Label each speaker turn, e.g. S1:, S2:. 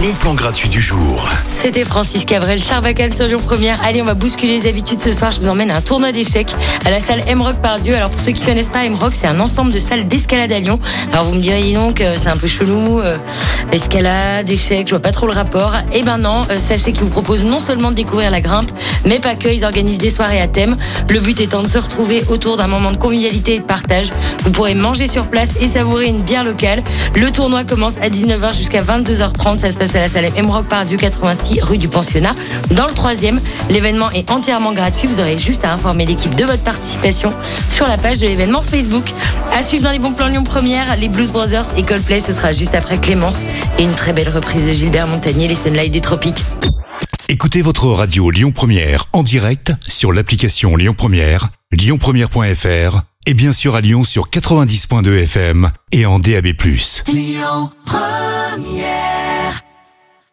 S1: bon plan gratuit du jour.
S2: C'était Francis Cabrel, Sarbacane sur Lyon Première. Allez, on va bousculer les habitudes ce soir. Je vous emmène à un tournoi d'échecs à la salle M-Rock par Dieu. Alors pour ceux qui connaissent pas M-Rock, c'est un ensemble de salles d'escalade à Lyon. Alors vous me direz donc, euh, c'est un peu chelou, euh, escalade, échecs, je vois pas trop le rapport. Eh ben non, euh, sachez qu'ils vous proposent non seulement de découvrir la grimpe, mais pas que. Ils organisent des soirées à thème. Le but étant de se retrouver autour d'un moment de convivialité et de partage. Vous pourrez manger sur place et savourer une bière locale. Le tournoi commence à 19h jusqu'à 22h30. Ça se passe à la salle M-Rock par Dieu 86 rue du Pensionnat. Dans le troisième, l'événement est entièrement gratuit. Vous aurez juste à informer l'équipe de votre participation sur la page de l'événement Facebook. À suivre dans les bons plans Lyon Première, les Blues Brothers et Coldplay. Ce sera juste après Clémence et une très belle reprise de Gilbert Montagnier, les Sunlight des Tropiques.
S1: Écoutez votre radio Lyon Première en direct sur l'application Lyon Première, lyonpremière.fr et bien sûr à Lyon sur 90.2 FM et en DAB+.
S3: Lyon Première